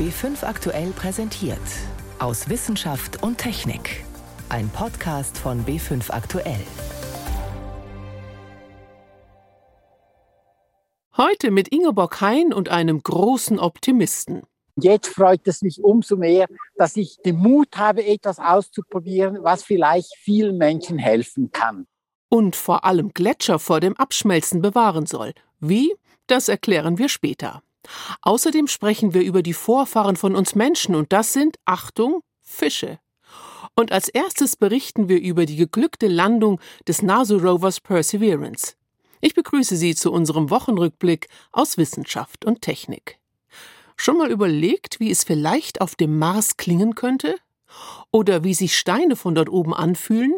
B5 aktuell präsentiert. Aus Wissenschaft und Technik. Ein Podcast von B5 aktuell. Heute mit Ingeborg Hein und einem großen Optimisten. Jetzt freut es mich umso mehr, dass ich den Mut habe, etwas auszuprobieren, was vielleicht vielen Menschen helfen kann. Und vor allem Gletscher vor dem Abschmelzen bewahren soll. Wie? Das erklären wir später. Außerdem sprechen wir über die Vorfahren von uns Menschen und das sind, Achtung, Fische. Und als erstes berichten wir über die geglückte Landung des NASA-Rovers Perseverance. Ich begrüße Sie zu unserem Wochenrückblick aus Wissenschaft und Technik. Schon mal überlegt, wie es vielleicht auf dem Mars klingen könnte? Oder wie sich Steine von dort oben anfühlen?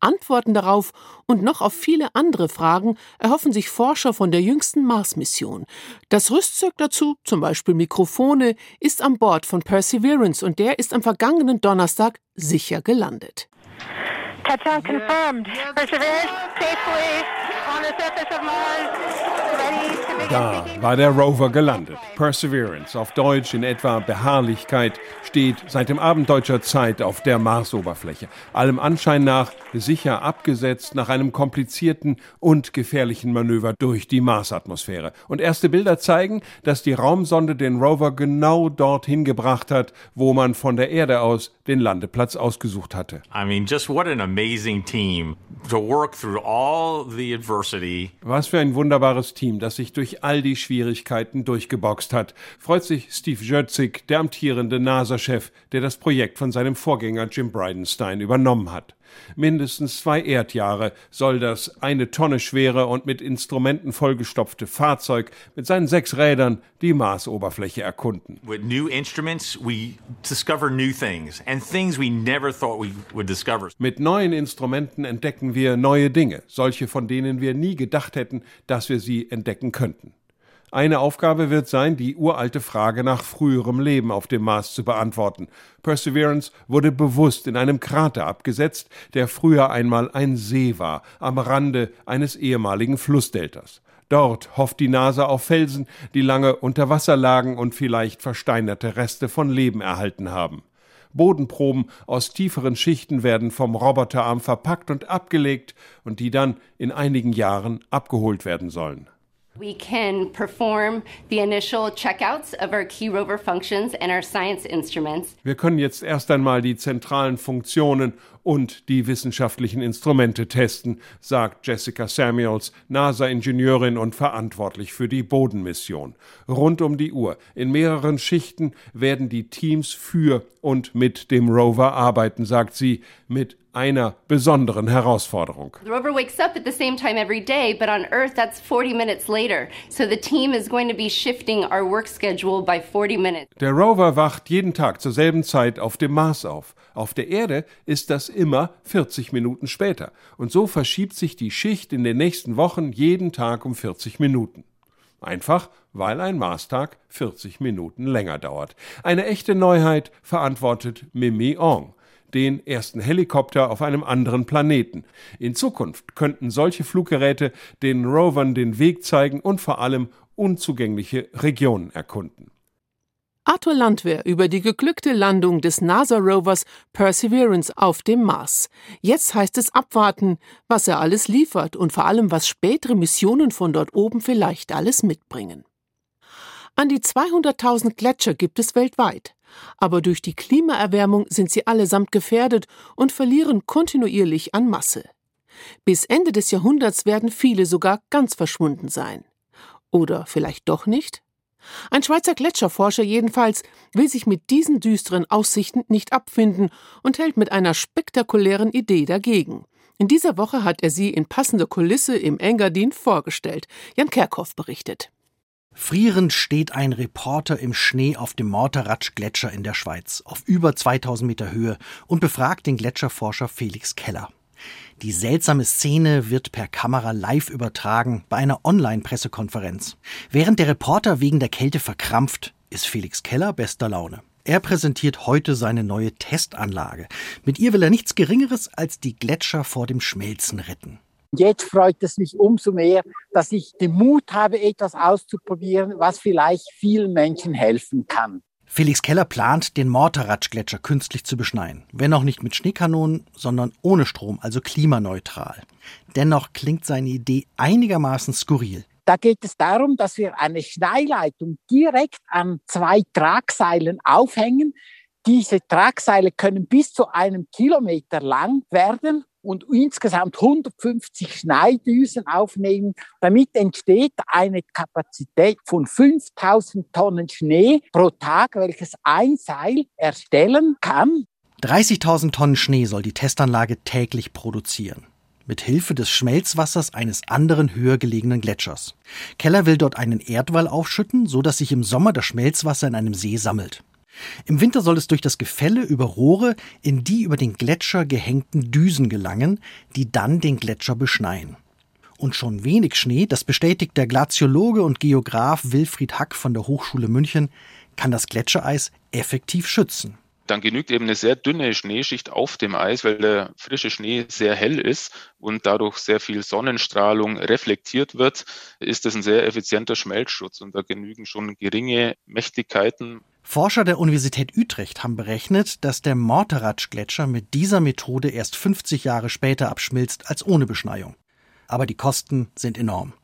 Antworten darauf und noch auf viele andere Fragen erhoffen sich Forscher von der jüngsten Mars-Mission. Das Rüstzeug dazu, zum Beispiel Mikrofone, ist an Bord von Perseverance und der ist am vergangenen Donnerstag sicher gelandet. Touchdown confirmed. Perseverance safely Da war der Rover gelandet. Perseverance, auf Deutsch in etwa Beharrlichkeit, steht seit dem Abend deutscher Zeit auf der Marsoberfläche. Allem Anschein nach sicher abgesetzt nach einem komplizierten und gefährlichen Manöver durch die Marsatmosphäre. Und erste Bilder zeigen, dass die Raumsonde den Rover genau dorthin gebracht hat, wo man von der Erde aus den Landeplatz ausgesucht hatte. I mean, just what an amazing team to work through all the adversity. Was für ein wunderbares Team, das sich durch all die Schwierigkeiten durchgeboxt hat, freut sich Steve Jötzig, der amtierende NASA-Chef, der das Projekt von seinem Vorgänger Jim Bridenstine übernommen hat. Mindestens zwei Erdjahre soll das eine Tonne schwere und mit Instrumenten vollgestopfte Fahrzeug mit seinen sechs Rädern die Marsoberfläche erkunden. With new instruments, we discover new things and things we never thought we would discover. Mit neuen Instrumenten entdecken wir neue Dinge, solche von denen wir nie gedacht hätten, dass wir sie entdecken könnten. Eine Aufgabe wird sein, die uralte Frage nach früherem Leben auf dem Mars zu beantworten. Perseverance wurde bewusst in einem Krater abgesetzt, der früher einmal ein See war, am Rande eines ehemaligen Flussdeltas. Dort hofft die NASA auf Felsen, die lange unter Wasser lagen und vielleicht versteinerte Reste von Leben erhalten haben. Bodenproben aus tieferen Schichten werden vom Roboterarm verpackt und abgelegt und die dann in einigen Jahren abgeholt werden sollen. We can perform the initial checkouts of our key rover functions and our science instruments. Wir können jetzt erst einmal die zentralen Funktionen und die wissenschaftlichen Instrumente testen, sagt Jessica Samuels, NASA-Ingenieurin und verantwortlich für die Bodenmission. Rund um die Uhr, in mehreren Schichten werden die Teams für und mit dem Rover arbeiten, sagt sie, mit einer besonderen Herausforderung. The rover wakes up at the same time every day, but on Earth that's 40 minutes later. So the team is going to be shifting our work schedule by 40 minutes. Der Rover wacht jeden Tag zur selben Zeit auf dem Mars auf. Auf der Erde ist das immer 40 Minuten später. Und so verschiebt sich die Schicht in den nächsten Wochen jeden Tag um 40 Minuten. Einfach, weil ein Marstag 40 Minuten länger dauert. Eine echte Neuheit verantwortet Mimi Ong den ersten Helikopter auf einem anderen Planeten. In Zukunft könnten solche Fluggeräte den Rovern den Weg zeigen und vor allem unzugängliche Regionen erkunden. Arthur Landwehr über die geglückte Landung des NASA-Rovers Perseverance auf dem Mars. Jetzt heißt es abwarten, was er alles liefert und vor allem, was spätere Missionen von dort oben vielleicht alles mitbringen. An die 200.000 Gletscher gibt es weltweit. Aber durch die Klimaerwärmung sind sie allesamt gefährdet und verlieren kontinuierlich an Masse. Bis Ende des Jahrhunderts werden viele sogar ganz verschwunden sein. Oder vielleicht doch nicht? Ein Schweizer Gletscherforscher jedenfalls will sich mit diesen düsteren Aussichten nicht abfinden und hält mit einer spektakulären Idee dagegen. In dieser Woche hat er sie in passender Kulisse im Engadin vorgestellt. Jan Kerkhoff berichtet. Frierend steht ein Reporter im Schnee auf dem Morteratsch-Gletscher in der Schweiz auf über 2000 Meter Höhe und befragt den Gletscherforscher Felix Keller. Die seltsame Szene wird per Kamera live übertragen bei einer Online-Pressekonferenz. Während der Reporter wegen der Kälte verkrampft, ist Felix Keller bester Laune. Er präsentiert heute seine neue Testanlage. Mit ihr will er nichts Geringeres als die Gletscher vor dem Schmelzen retten. Jetzt freut es mich umso mehr, dass ich den Mut habe, etwas auszuprobieren, was vielleicht vielen Menschen helfen kann. Felix Keller plant, den Morteratsch-Gletscher künstlich zu beschneien. Wenn auch nicht mit Schneekanonen, sondern ohne Strom, also klimaneutral. Dennoch klingt seine Idee einigermaßen skurril. Da geht es darum, dass wir eine Schneeleitung direkt an zwei Tragseilen aufhängen. Diese Tragseile können bis zu einem Kilometer lang werden und insgesamt 150 Schneidüsen aufnehmen. Damit entsteht eine Kapazität von 5000 Tonnen Schnee pro Tag, welches ein Seil erstellen kann. 30.000 Tonnen Schnee soll die Testanlage täglich produzieren mit Hilfe des Schmelzwassers eines anderen höher gelegenen Gletschers. Keller will dort einen Erdwall aufschütten, so dass sich im Sommer das Schmelzwasser in einem See sammelt. Im Winter soll es durch das Gefälle über Rohre in die über den Gletscher gehängten Düsen gelangen, die dann den Gletscher beschneien. Und schon wenig Schnee, das bestätigt der Glaziologe und Geograf Wilfried Hack von der Hochschule München, kann das Gletschereis effektiv schützen dann genügt eben eine sehr dünne Schneeschicht auf dem Eis, weil der frische Schnee sehr hell ist und dadurch sehr viel Sonnenstrahlung reflektiert wird, ist das ein sehr effizienter Schmelzschutz und da genügen schon geringe Mächtigkeiten. Forscher der Universität Utrecht haben berechnet, dass der Morteratsch-Gletscher mit dieser Methode erst 50 Jahre später abschmilzt als ohne Beschneiung. Aber die Kosten sind enorm.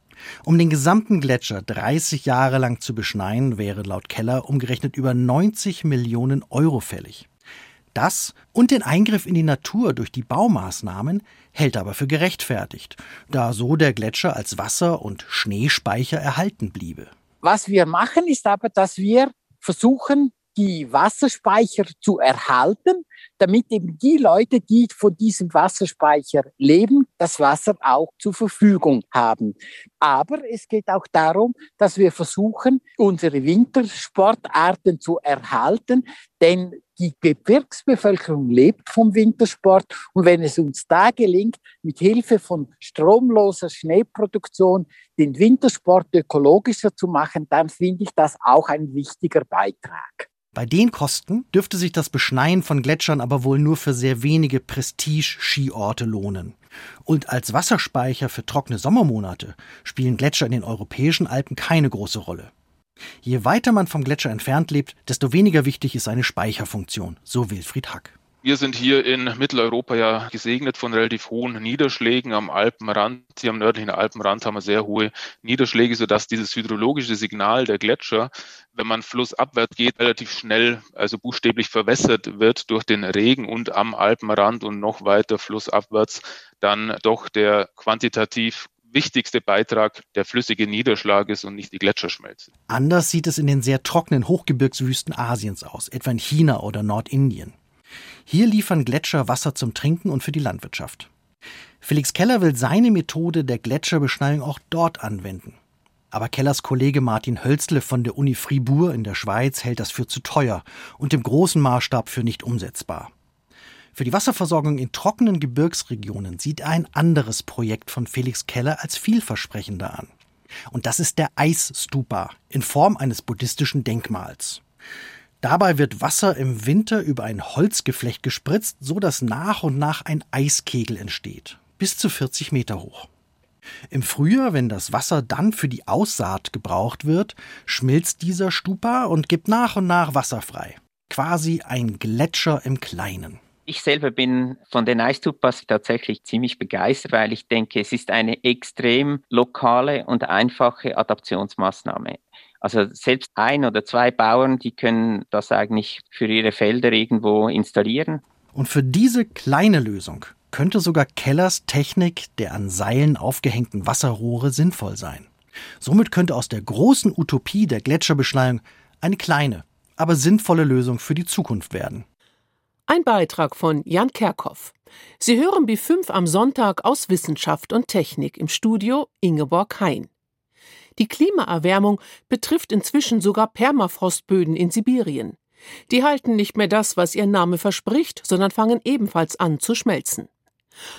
Um den gesamten Gletscher 30 Jahre lang zu beschneien, wäre laut Keller umgerechnet über 90 Millionen Euro fällig. Das und den Eingriff in die Natur durch die Baumaßnahmen hält aber für gerechtfertigt, da so der Gletscher als Wasser- und Schneespeicher erhalten bliebe. Was wir machen, ist aber, dass wir versuchen, die Wasserspeicher zu erhalten, damit eben die Leute, die von diesem Wasserspeicher leben, das Wasser auch zur Verfügung haben. Aber es geht auch darum, dass wir versuchen, unsere Wintersportarten zu erhalten, denn die Gebirgsbevölkerung lebt vom Wintersport und wenn es uns da gelingt, mit Hilfe von stromloser Schneeproduktion den Wintersport ökologischer zu machen, dann finde ich das auch ein wichtiger Beitrag. Bei den Kosten dürfte sich das Beschneien von Gletschern aber wohl nur für sehr wenige Prestige-Skiorte lohnen. Und als Wasserspeicher für trockene Sommermonate spielen Gletscher in den europäischen Alpen keine große Rolle. Je weiter man vom Gletscher entfernt lebt, desto weniger wichtig ist seine Speicherfunktion, so Wilfried Hack. Wir sind hier in Mitteleuropa ja gesegnet von relativ hohen Niederschlägen am Alpenrand. Hier am nördlichen Alpenrand haben wir sehr hohe Niederschläge, sodass dieses hydrologische Signal der Gletscher, wenn man flussabwärts geht, relativ schnell, also buchstäblich verwässert wird durch den Regen und am Alpenrand und noch weiter flussabwärts dann doch der quantitativ wichtigste Beitrag der flüssige Niederschlag ist und nicht die Gletscherschmelze. Anders sieht es in den sehr trockenen Hochgebirgswüsten Asiens aus, etwa in China oder Nordindien. Hier liefern Gletscher Wasser zum Trinken und für die Landwirtschaft. Felix Keller will seine Methode der Gletscherbeschneiung auch dort anwenden. Aber Kellers Kollege Martin Hölzle von der Uni Fribourg in der Schweiz hält das für zu teuer und im großen Maßstab für nicht umsetzbar. Für die Wasserversorgung in trockenen Gebirgsregionen sieht er ein anderes Projekt von Felix Keller als vielversprechender an. Und das ist der Eisstupa in Form eines buddhistischen Denkmals. Dabei wird Wasser im Winter über ein Holzgeflecht gespritzt, so dass nach und nach ein Eiskegel entsteht, bis zu 40 Meter hoch. Im Frühjahr, wenn das Wasser dann für die Aussaat gebraucht wird, schmilzt dieser Stupa und gibt nach und nach Wasser frei. Quasi ein Gletscher im Kleinen. Ich selber bin von den Eistupas tatsächlich ziemlich begeistert, weil ich denke, es ist eine extrem lokale und einfache Adaptionsmaßnahme. Also selbst ein oder zwei Bauern, die können das eigentlich für ihre Felder irgendwo installieren. Und für diese kleine Lösung könnte sogar Kellers Technik der an Seilen aufgehängten Wasserrohre sinnvoll sein. Somit könnte aus der großen Utopie der Gletscherbeschneiung eine kleine, aber sinnvolle Lösung für die Zukunft werden. Ein Beitrag von Jan Kerkhoff. Sie hören B5 am Sonntag aus Wissenschaft und Technik im Studio Ingeborg Hein. Die Klimaerwärmung betrifft inzwischen sogar Permafrostböden in Sibirien. Die halten nicht mehr das, was ihr Name verspricht, sondern fangen ebenfalls an zu schmelzen.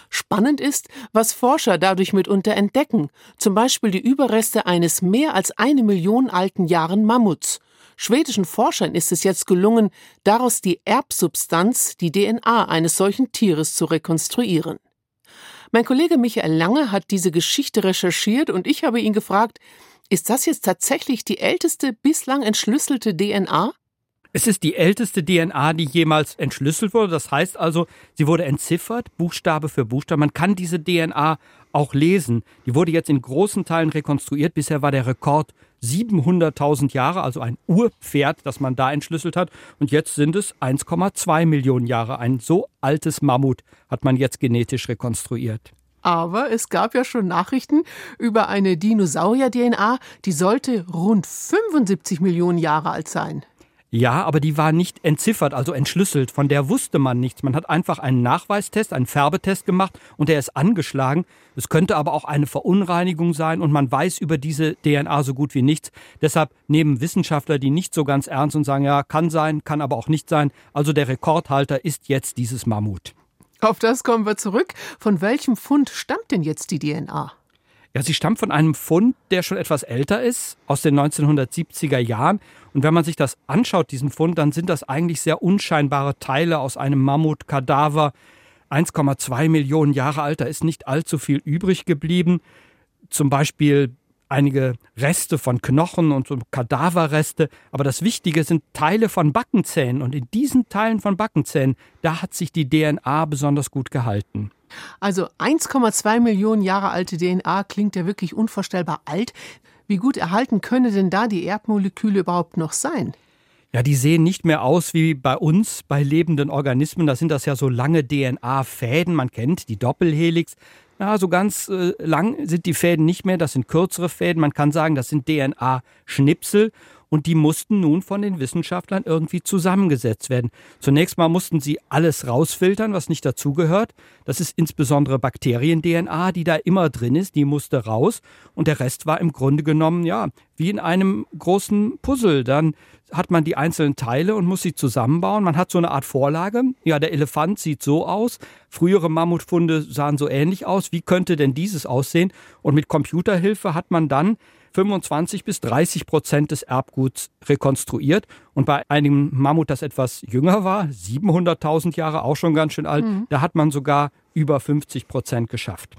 Spannend ist, was Forscher dadurch mitunter entdecken, zum Beispiel die Überreste eines mehr als eine Million alten Jahren Mammuts. Schwedischen Forschern ist es jetzt gelungen, daraus die Erbsubstanz, die DNA eines solchen Tieres zu rekonstruieren. Mein Kollege Michael Lange hat diese Geschichte recherchiert und ich habe ihn gefragt, ist das jetzt tatsächlich die älteste bislang entschlüsselte DNA? Es ist die älteste DNA, die jemals entschlüsselt wurde. Das heißt also, sie wurde entziffert, Buchstabe für Buchstabe. Man kann diese DNA auch lesen. Die wurde jetzt in großen Teilen rekonstruiert. Bisher war der Rekord 700.000 Jahre, also ein Urpferd, das man da entschlüsselt hat. Und jetzt sind es 1,2 Millionen Jahre. Ein so altes Mammut hat man jetzt genetisch rekonstruiert. Aber es gab ja schon Nachrichten über eine Dinosaurier-DNA, die sollte rund 75 Millionen Jahre alt sein. Ja, aber die war nicht entziffert, also entschlüsselt. Von der wusste man nichts. Man hat einfach einen Nachweistest, einen Färbetest gemacht und der ist angeschlagen. Es könnte aber auch eine Verunreinigung sein und man weiß über diese DNA so gut wie nichts. Deshalb nehmen Wissenschaftler die nicht so ganz ernst und sagen, ja, kann sein, kann aber auch nicht sein. Also der Rekordhalter ist jetzt dieses Mammut. Auf das kommen wir zurück. Von welchem Fund stammt denn jetzt die DNA? Ja, sie stammt von einem Fund, der schon etwas älter ist, aus den 1970er Jahren. Und wenn man sich das anschaut, diesen Fund, dann sind das eigentlich sehr unscheinbare Teile aus einem Mammutkadaver. 1,2 Millionen Jahre alt, da ist nicht allzu viel übrig geblieben. Zum Beispiel einige Reste von Knochen und so Kadaverreste. Aber das Wichtige sind Teile von Backenzähnen. Und in diesen Teilen von Backenzähnen, da hat sich die DNA besonders gut gehalten. Also 1,2 Millionen Jahre alte DNA klingt ja wirklich unvorstellbar alt. Wie gut erhalten können denn da die Erbmoleküle überhaupt noch sein? Ja, die sehen nicht mehr aus wie bei uns, bei lebenden Organismen. Da sind das ja so lange DNA-Fäden. Man kennt die Doppelhelix. Ja, so ganz äh, lang sind die Fäden nicht mehr. Das sind kürzere Fäden. Man kann sagen, das sind DNA-Schnipsel und die mussten nun von den Wissenschaftlern irgendwie zusammengesetzt werden. Zunächst mal mussten sie alles rausfiltern, was nicht dazugehört. Das ist insbesondere Bakterien-DNA, die da immer drin ist, die musste raus und der Rest war im Grunde genommen, ja, wie in einem großen Puzzle. Dann hat man die einzelnen Teile und muss sie zusammenbauen. Man hat so eine Art Vorlage. Ja, der Elefant sieht so aus. Frühere Mammutfunde sahen so ähnlich aus. Wie könnte denn dieses aussehen? Und mit Computerhilfe hat man dann 25 bis 30 Prozent des Erbguts rekonstruiert. Und bei einem Mammut, das etwas jünger war, 700.000 Jahre, auch schon ganz schön alt, mhm. da hat man sogar über 50 Prozent geschafft.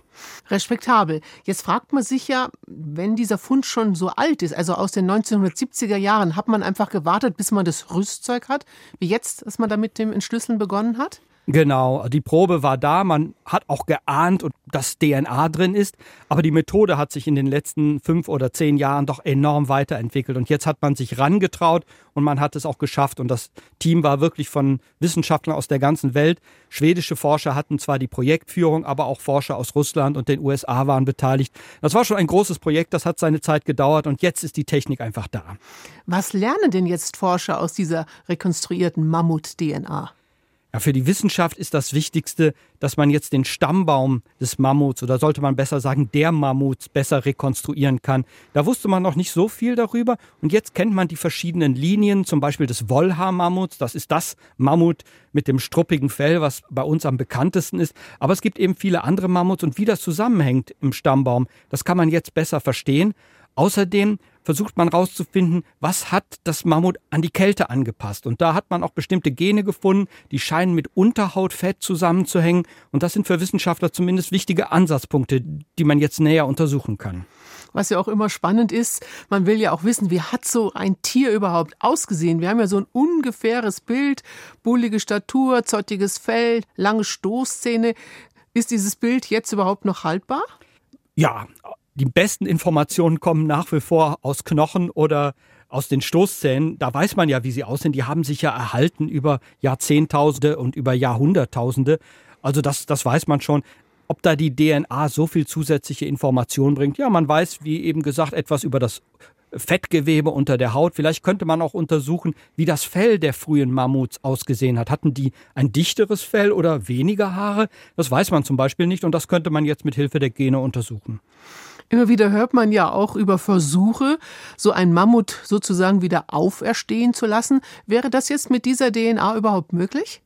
Respektabel. Jetzt fragt man sich ja, wenn dieser Fund schon so alt ist, also aus den 1970er Jahren, hat man einfach gewartet, bis man das Rüstzeug hat, wie jetzt, dass man da mit dem Entschlüsseln begonnen hat? Genau, die Probe war da, man hat auch geahnt, dass DNA drin ist, aber die Methode hat sich in den letzten fünf oder zehn Jahren doch enorm weiterentwickelt und jetzt hat man sich rangetraut und man hat es auch geschafft und das Team war wirklich von Wissenschaftlern aus der ganzen Welt. Schwedische Forscher hatten zwar die Projektführung, aber auch Forscher aus Russland und den USA waren beteiligt. Das war schon ein großes Projekt, das hat seine Zeit gedauert und jetzt ist die Technik einfach da. Was lernen denn jetzt Forscher aus dieser rekonstruierten Mammut-DNA? Ja, für die Wissenschaft ist das Wichtigste, dass man jetzt den Stammbaum des Mammuts oder sollte man besser sagen, der Mammuts besser rekonstruieren kann. Da wusste man noch nicht so viel darüber und jetzt kennt man die verschiedenen Linien, zum Beispiel des Wollhaar-Mammuts. Das ist das Mammut mit dem struppigen Fell, was bei uns am bekanntesten ist. Aber es gibt eben viele andere Mammuts und wie das zusammenhängt im Stammbaum, das kann man jetzt besser verstehen. Außerdem versucht man herauszufinden, was hat das Mammut an die Kälte angepasst. Und da hat man auch bestimmte Gene gefunden, die scheinen mit Unterhautfett zusammenzuhängen. Und das sind für Wissenschaftler zumindest wichtige Ansatzpunkte, die man jetzt näher untersuchen kann. Was ja auch immer spannend ist, man will ja auch wissen, wie hat so ein Tier überhaupt ausgesehen? Wir haben ja so ein ungefähres Bild, bullige Statur, zottiges Fell, lange Stoßzähne. Ist dieses Bild jetzt überhaupt noch haltbar? Ja, die besten Informationen kommen nach wie vor aus Knochen oder aus den Stoßzähnen. Da weiß man ja, wie sie aussehen. Die haben sich ja erhalten über Jahrzehntausende und über Jahrhunderttausende. Also das, das weiß man schon. Ob da die DNA so viel zusätzliche Informationen bringt? Ja, man weiß, wie eben gesagt, etwas über das Fettgewebe unter der Haut. Vielleicht könnte man auch untersuchen, wie das Fell der frühen Mammuts ausgesehen hat. Hatten die ein dichteres Fell oder weniger Haare? Das weiß man zum Beispiel nicht und das könnte man jetzt mit Hilfe der Gene untersuchen. Immer wieder hört man ja auch über Versuche, so ein Mammut sozusagen wieder auferstehen zu lassen. Wäre das jetzt mit dieser DNA überhaupt möglich?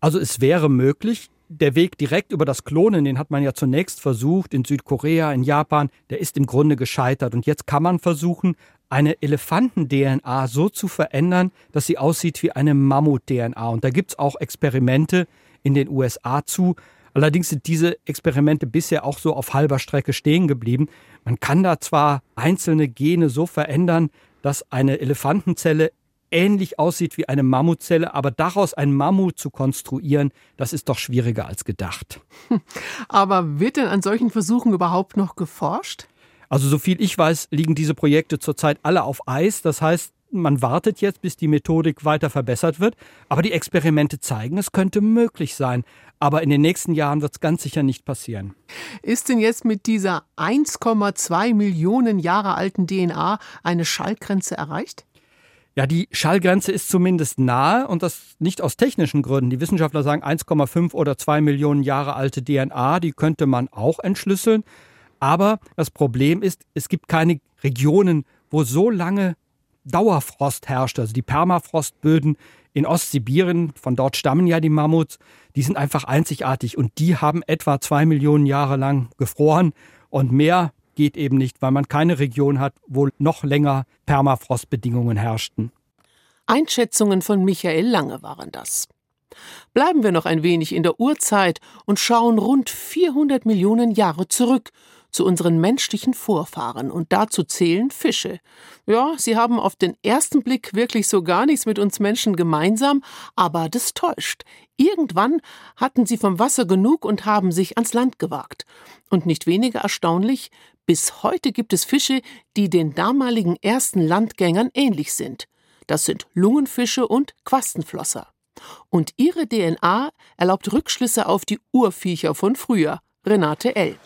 Also es wäre möglich. Der Weg direkt über das Klonen, den hat man ja zunächst versucht in Südkorea, in Japan, der ist im Grunde gescheitert. Und jetzt kann man versuchen, eine Elefanten-DNA so zu verändern, dass sie aussieht wie eine Mammut-DNA. Und da gibt es auch Experimente in den USA zu. Allerdings sind diese Experimente bisher auch so auf halber Strecke stehen geblieben. Man kann da zwar einzelne Gene so verändern, dass eine Elefantenzelle ähnlich aussieht wie eine Mammutzelle, aber daraus ein Mammut zu konstruieren, das ist doch schwieriger als gedacht. Aber wird denn an solchen Versuchen überhaupt noch geforscht? Also soviel ich weiß, liegen diese Projekte zurzeit alle auf Eis. Das heißt, man wartet jetzt, bis die Methodik weiter verbessert wird. Aber die Experimente zeigen, es könnte möglich sein. Aber in den nächsten Jahren wird es ganz sicher nicht passieren. Ist denn jetzt mit dieser 1,2 Millionen Jahre alten DNA eine Schallgrenze erreicht? Ja, die Schallgrenze ist zumindest nahe und das nicht aus technischen Gründen. Die Wissenschaftler sagen 1,5 oder 2 Millionen Jahre alte DNA, die könnte man auch entschlüsseln. Aber das Problem ist, es gibt keine Regionen, wo so lange Dauerfrost herrscht, also die Permafrostböden in Ostsibirien, von dort stammen ja die Mammuts, die sind einfach einzigartig und die haben etwa zwei Millionen Jahre lang gefroren und mehr geht eben nicht, weil man keine Region hat, wo noch länger Permafrostbedingungen herrschten. Einschätzungen von Michael Lange waren das. Bleiben wir noch ein wenig in der Urzeit und schauen rund 400 Millionen Jahre zurück zu unseren menschlichen Vorfahren und dazu zählen Fische. Ja, sie haben auf den ersten Blick wirklich so gar nichts mit uns Menschen gemeinsam, aber das täuscht. Irgendwann hatten sie vom Wasser genug und haben sich ans Land gewagt. Und nicht weniger erstaunlich, bis heute gibt es Fische, die den damaligen ersten Landgängern ähnlich sind. Das sind Lungenfische und Quastenflosser. Und ihre DNA erlaubt Rückschlüsse auf die Urviecher von früher. Renate L.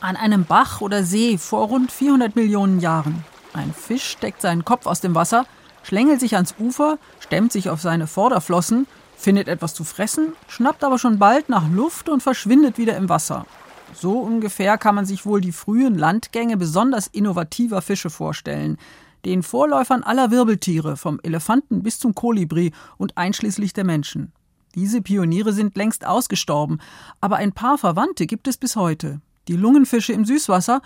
An einem Bach oder See vor rund 400 Millionen Jahren. Ein Fisch steckt seinen Kopf aus dem Wasser, schlängelt sich ans Ufer, stemmt sich auf seine Vorderflossen, findet etwas zu fressen, schnappt aber schon bald nach Luft und verschwindet wieder im Wasser. So ungefähr kann man sich wohl die frühen Landgänge besonders innovativer Fische vorstellen, den Vorläufern aller Wirbeltiere, vom Elefanten bis zum Kolibri und einschließlich der Menschen. Diese Pioniere sind längst ausgestorben, aber ein paar Verwandte gibt es bis heute die Lungenfische im Süßwasser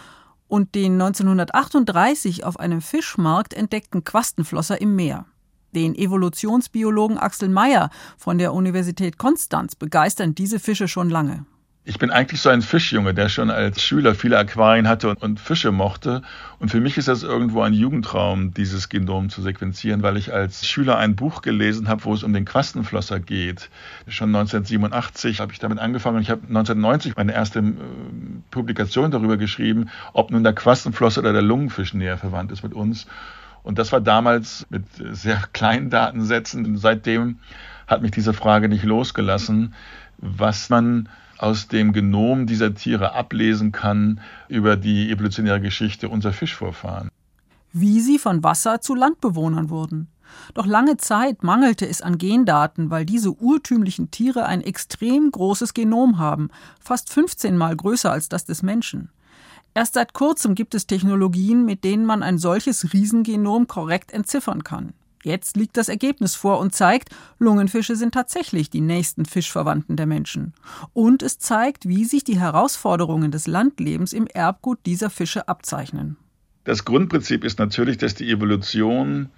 und den 1938 auf einem Fischmarkt entdeckten Quastenflosser im Meer. Den Evolutionsbiologen Axel Meyer von der Universität Konstanz begeistern diese Fische schon lange. Ich bin eigentlich so ein Fischjunge, der schon als Schüler viele Aquarien hatte und, und, Fische mochte. Und für mich ist das irgendwo ein Jugendtraum, dieses Genom zu sequenzieren, weil ich als Schüler ein Buch gelesen habe, wo es um den Quastenflosser geht. Schon 1987 habe ich damit angefangen und ich habe 1990 meine erste äh, Publikation darüber geschrieben, ob nun der Quastenflosser oder der Lungenfisch näher verwandt ist mit uns. Und das war damals mit sehr kleinen Datensätzen. Seitdem hat mich diese Frage nicht losgelassen, was man aus dem Genom dieser Tiere ablesen kann über die evolutionäre Geschichte unserer Fischvorfahren. Wie sie von Wasser zu Landbewohnern wurden. Doch lange Zeit mangelte es an Gendaten, weil diese urtümlichen Tiere ein extrem großes Genom haben, fast 15 mal größer als das des Menschen. Erst seit kurzem gibt es Technologien, mit denen man ein solches Riesengenom korrekt entziffern kann. Jetzt liegt das Ergebnis vor und zeigt, Lungenfische sind tatsächlich die nächsten Fischverwandten der Menschen. Und es zeigt, wie sich die Herausforderungen des Landlebens im Erbgut dieser Fische abzeichnen. Das Grundprinzip ist natürlich, dass die Evolution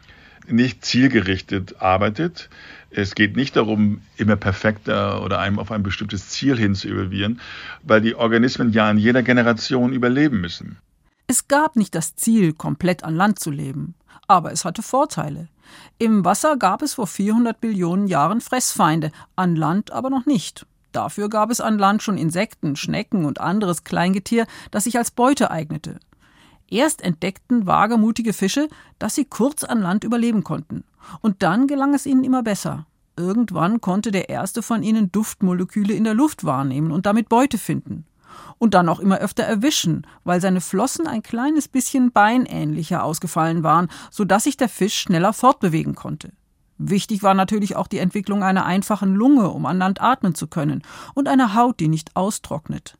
nicht zielgerichtet arbeitet. Es geht nicht darum, immer perfekter oder einem auf ein bestimmtes Ziel hin zu evolvieren, weil die Organismen ja in jeder Generation überleben müssen. Es gab nicht das Ziel, komplett an Land zu leben, aber es hatte Vorteile. Im Wasser gab es vor 400 Billionen Jahren Fressfeinde, an Land aber noch nicht. Dafür gab es an Land schon Insekten, Schnecken und anderes Kleingetier, das sich als Beute eignete. Erst entdeckten wagemutige Fische, dass sie kurz an Land überleben konnten. Und dann gelang es ihnen immer besser. Irgendwann konnte der erste von ihnen Duftmoleküle in der Luft wahrnehmen und damit Beute finden und dann auch immer öfter erwischen, weil seine Flossen ein kleines bisschen beinähnlicher ausgefallen waren, so dass sich der Fisch schneller fortbewegen konnte. Wichtig war natürlich auch die Entwicklung einer einfachen Lunge, um an Land atmen zu können, und einer Haut, die nicht austrocknet.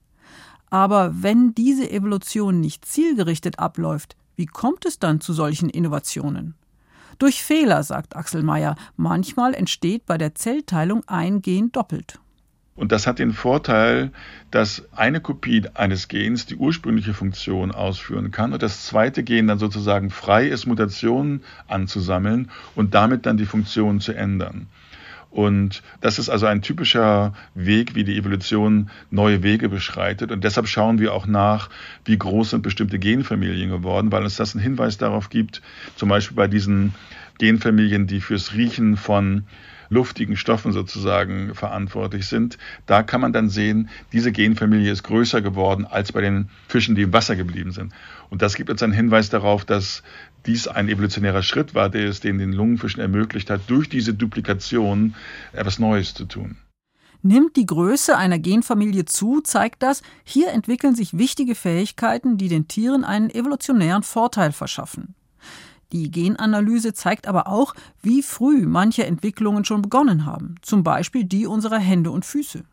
Aber wenn diese Evolution nicht zielgerichtet abläuft, wie kommt es dann zu solchen Innovationen? Durch Fehler, sagt Axel Meyer, manchmal entsteht bei der Zellteilung ein Gen doppelt. Und das hat den Vorteil, dass eine Kopie eines Gens die ursprüngliche Funktion ausführen kann und das zweite Gen dann sozusagen frei ist, Mutationen anzusammeln und damit dann die Funktion zu ändern. Und das ist also ein typischer Weg, wie die Evolution neue Wege beschreitet. Und deshalb schauen wir auch nach, wie groß sind bestimmte Genfamilien geworden, weil uns das einen Hinweis darauf gibt, zum Beispiel bei diesen Genfamilien, die fürs Riechen von luftigen Stoffen sozusagen verantwortlich sind. Da kann man dann sehen, diese Genfamilie ist größer geworden als bei den Fischen, die im Wasser geblieben sind. Und das gibt uns einen Hinweis darauf, dass dies ein evolutionärer Schritt war, der es den, den Lungenfischen ermöglicht hat, durch diese Duplikation etwas Neues zu tun. Nimmt die Größe einer Genfamilie zu, zeigt das, hier entwickeln sich wichtige Fähigkeiten, die den Tieren einen evolutionären Vorteil verschaffen. Die Genanalyse zeigt aber auch, wie früh manche Entwicklungen schon begonnen haben, zum Beispiel die unserer Hände und Füße.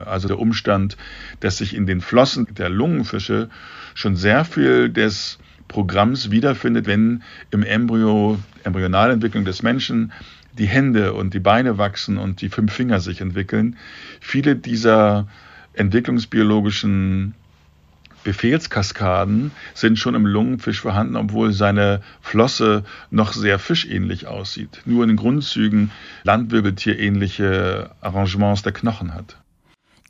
Also der Umstand, dass sich in den Flossen der Lungenfische schon sehr viel des Programms wiederfindet, wenn im Embryo, Embryonalentwicklung des Menschen die Hände und die Beine wachsen und die fünf Finger sich entwickeln. Viele dieser entwicklungsbiologischen Befehlskaskaden sind schon im Lungenfisch vorhanden, obwohl seine Flosse noch sehr fischähnlich aussieht. Nur in Grundzügen landwirbeltierähnliche Arrangements der Knochen hat.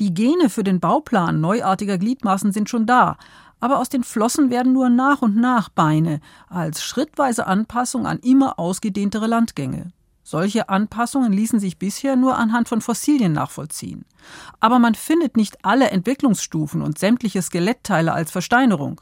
Die Gene für den Bauplan neuartiger Gliedmaßen sind schon da, aber aus den Flossen werden nur nach und nach Beine als schrittweise Anpassung an immer ausgedehntere Landgänge. Solche Anpassungen ließen sich bisher nur anhand von Fossilien nachvollziehen. Aber man findet nicht alle Entwicklungsstufen und sämtliche Skelettteile als Versteinerung.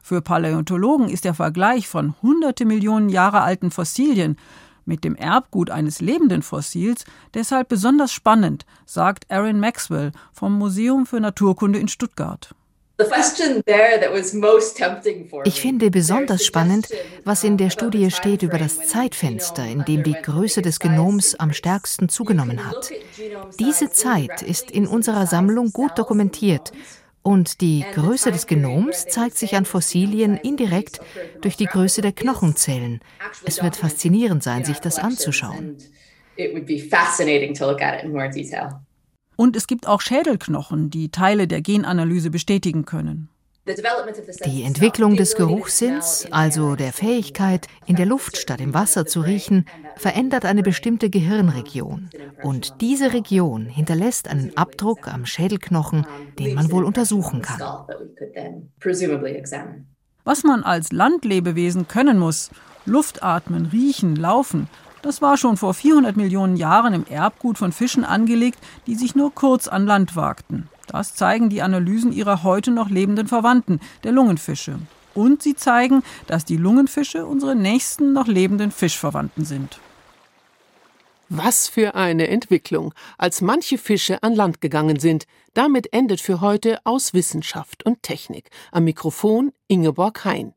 Für Paläontologen ist der Vergleich von hunderte Millionen Jahre alten Fossilien mit dem Erbgut eines lebenden Fossils deshalb besonders spannend, sagt Aaron Maxwell vom Museum für Naturkunde in Stuttgart. Ich finde besonders spannend, was in der Studie steht über das Zeitfenster, in dem die Größe des Genoms am stärksten zugenommen hat. Diese Zeit ist in unserer Sammlung gut dokumentiert und die Größe des Genoms zeigt sich an Fossilien indirekt durch die Größe der Knochenzellen. Es wird faszinierend sein, sich das anzuschauen. Und es gibt auch Schädelknochen, die Teile der Genanalyse bestätigen können. Die Entwicklung des Geruchssinns, also der Fähigkeit, in der Luft statt im Wasser zu riechen, verändert eine bestimmte Gehirnregion. Und diese Region hinterlässt einen Abdruck am Schädelknochen, den man wohl untersuchen kann. Was man als Landlebewesen können muss, Luft atmen, riechen, laufen, das war schon vor 400 Millionen Jahren im Erbgut von Fischen angelegt, die sich nur kurz an Land wagten. Das zeigen die Analysen ihrer heute noch lebenden Verwandten, der Lungenfische. Und sie zeigen, dass die Lungenfische unsere nächsten noch lebenden Fischverwandten sind. Was für eine Entwicklung, als manche Fische an Land gegangen sind. Damit endet für heute aus Wissenschaft und Technik. Am Mikrofon Ingeborg Hein.